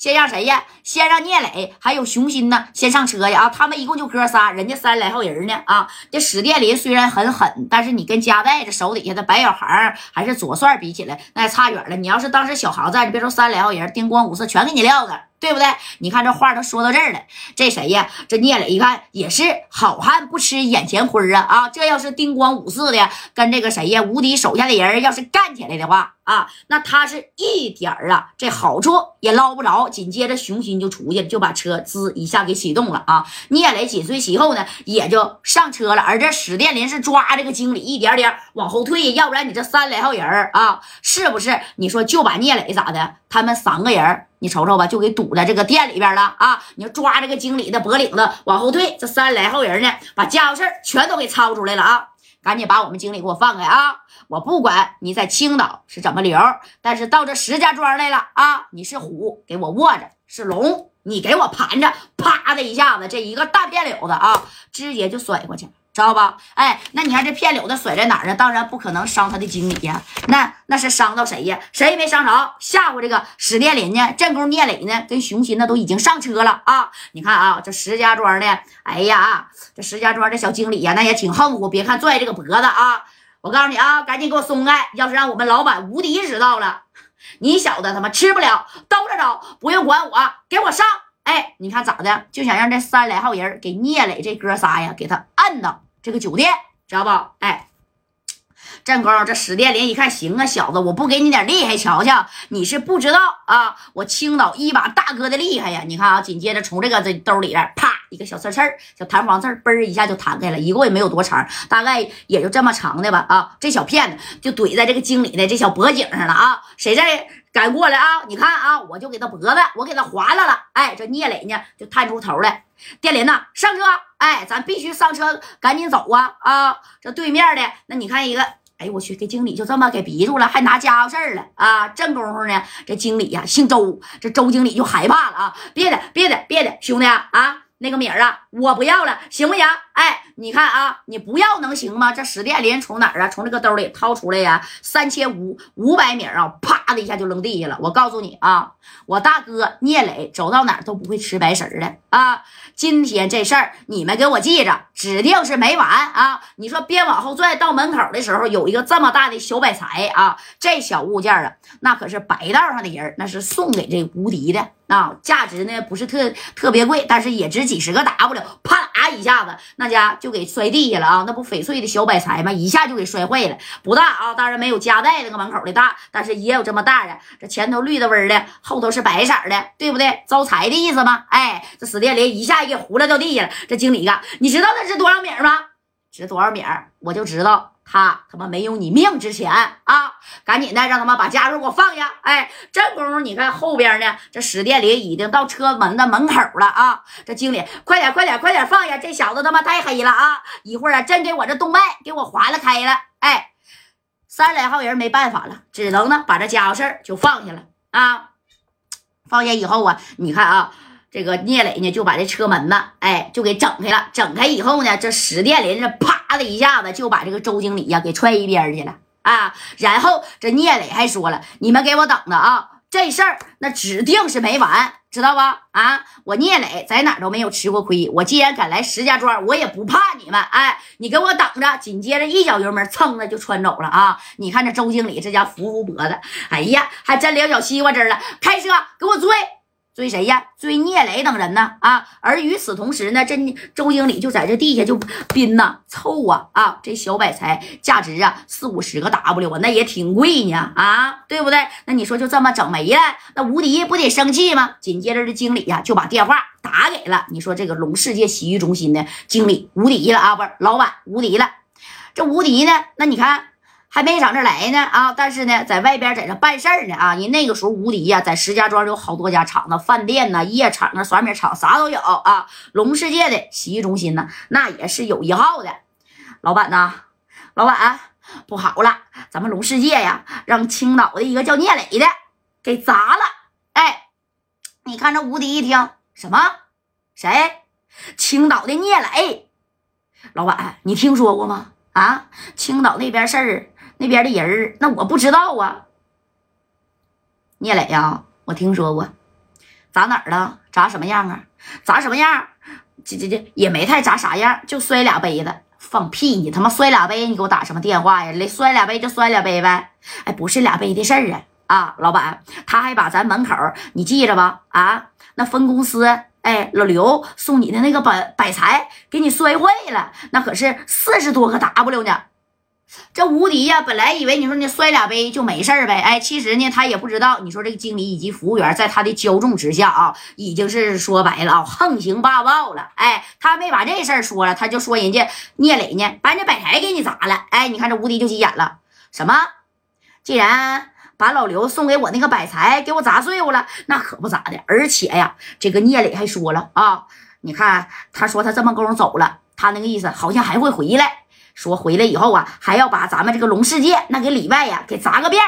先让谁呀？先让聂磊还有熊心呢，先上车呀！啊，他们一共就哥仨，人家三十来号人呢！啊，这史殿林虽然很狠，但是你跟加代这手底下的白小孩还是左帅比起来，那差远了。你要是当时小航在，你别说三十来号人，叮咣五四全给你撂了。对不对？你看这话都说到这儿了，这谁呀？这聂磊一看也是好汉不吃眼前亏啊！啊，这要是叮咣五四的跟这个谁呀，无敌手下的人要是干起来的话啊，那他是一点儿啊这好处也捞不着。紧接着熊心就出去了，就把车滋一下给启动了啊！聂磊紧随其后呢，也就上车了。而这史殿林是抓这个经理一点点往后退，要不然你这三来号人啊，是不是？你说就把聂磊咋的？他们三个人。你瞅瞅吧，就给堵在这个店里边了啊！你要抓这个经理的脖领子往后退，这三十来号人呢，把家伙事全都给操出来了啊！赶紧把我们经理给我放开啊！我不管你在青岛是怎么留，但是到这石家庄来了啊！你是虎，给我卧着；是龙，你给我盘着。啪的一下子，这一个大片柳子啊，直接就甩过去了。知道吧？哎，那你看这片柳子甩在哪儿呢？当然不可能伤他的经理呀。那那是伤到谁呀？谁也没伤着，吓唬这个史殿林呢？正宫聂磊呢？跟熊心那都已经上车了啊！你看啊，这石家庄的，哎呀，这石家庄这小经理呀，那也挺横乎。别看拽这个脖子啊，我告诉你啊，赶紧给我松开！要是让我们老板无敌知道了，你小子他妈吃不了兜着走，不用管我，给我上！哎，你看咋的？就想让这三十来号人给聂磊这哥仨呀，给他按到这个酒店，知道不？哎，正宫这史殿林一看，行啊，小子，我不给你点厉害瞧瞧，你是不知道啊，我青岛一把大哥的厉害呀！你看啊，紧接着从这个这兜里边，啪，一个小刺刺小弹簧刺嘣一下就弹开了，一共也没有多长，大概也就这么长的吧。啊，这小片子就怼在这个经理的这小脖颈上了啊！谁在？敢过来啊！你看啊，我就给他脖子，我给他划拉了。哎，这聂磊呢，就探出头来。电林呐，上车！哎，咱必须上车，赶紧走啊！啊，这对面的那你看一个，哎呦我去，给经理就这么给逼住了，还拿家伙事儿了啊！正功夫呢，这经理呀姓周，这周经理就害怕了啊！别的，别的，别的，兄弟啊！那个米儿啊，我不要了，行不行？哎，你看啊，你不要能行吗？这史殿林从哪儿啊？从这个兜里掏出来呀，三千五五百米啊，啪的一下就扔地下了。我告诉你啊，我大哥聂磊走到哪儿都不会吃白食的啊。今天这事儿你们给我记着，指定是没完啊！你说别往后拽，到门口的时候有一个这么大的小摆财啊，这小物件啊，那可是白道上的人，那是送给这无敌的。啊，价值呢不是特特别贵，但是也值几十个 W。啪啦一下子，那家就给摔地下了啊！那不翡翠的小摆财吗？一下就给摔坏了。不大啊，当然没有夹带那个门口的大，但是也有这么大的。这前头绿的味的，后头是白色的，对不对？招财的意思吗？哎，这史殿林一下给糊了掉地下了。这经理干，你知道那值多少米吗？值多少米？我就知道。他他妈没有你命值钱啊！赶紧的，让他们把家伙给我放下！哎，这功夫你看后边呢，这史殿林已经到车门的门口了啊！这经理，快点快点快点放下！这小子他妈太黑了啊！一会儿啊，真给我这动脉给我划拉开了！哎，三十来号人没办法了，只能呢把这家伙事儿就放下了啊！放下以后啊，你看啊。这个聂磊呢，就把这车门呢，哎，就给整开了。整开以后呢，这史殿林这啪的一下子就把这个周经理呀给踹一边去了啊。然后这聂磊还说了：“你们给我等着啊，这事儿那指定是没完，知道吧？啊，我聂磊在哪都没有吃过亏。我既然敢来石家庄，我也不怕你们。哎，你给我等着！紧接着一脚油门，蹭的就窜走了啊！你看这周经理这家扶扶脖子，哎呀，还真两小西瓜汁了。开车给我追！”追谁呀？追聂磊等人呢？啊！而与此同时呢，这周经理就在这地下就拼呐凑啊啊！这小摆财价值啊四五十个 W 啊，那也挺贵呢啊，对不对？那你说就这么整没了，那无敌不得生气吗？紧接着这经理呀就把电话打给了你说这个龙世界洗浴中心的经理无敌了啊，不是老板无敌了。这无敌呢？那你看。还没上这来呢啊！但是呢，在外边在这办事呢啊！人那个时候无敌呀，在石家庄有好多家厂子、饭店呐、夜场啊、甩米厂啥都有啊。龙世界的洗浴中心呢，那也是有一号的。老板呐，老板不好了，咱们龙世界呀，让青岛的一个叫聂磊的给砸了。哎，你看这无敌一听什么？谁？青岛的聂磊？老板，你听说过吗？啊，青岛那边事儿。那边的人儿，那我不知道啊。聂磊呀，我听说过，砸哪儿了？砸什么样啊？砸什么样？这这这也没太砸啥样，就摔俩杯子。放屁！你他妈摔俩杯，你给我打什么电话呀？来摔俩杯就摔俩杯呗。哎，不是俩杯的事儿啊啊！老板，他还把咱门口你记着吧啊，那分公司哎，老刘送你的那个百百财给你摔坏了，那可是四十多个 W 呢。这无敌呀！本来以为你说你摔俩杯就没事儿呗，哎，其实呢，他也不知道。你说这个经理以及服务员在他的骄纵之下啊，已经是说白了啊，横行霸道了。哎，他没把这事儿说了，他就说人家聂磊呢，把人家摆台给你砸了。哎，你看这无敌就急眼了，什么？既然把老刘送给我那个摆财给我砸碎乎了，那可不咋的。而且呀，这个聂磊还说了啊，你看他说他这么功夫走了，他那个意思好像还会回来。说回来以后啊，还要把咱们这个龙世界那给里外呀给砸个遍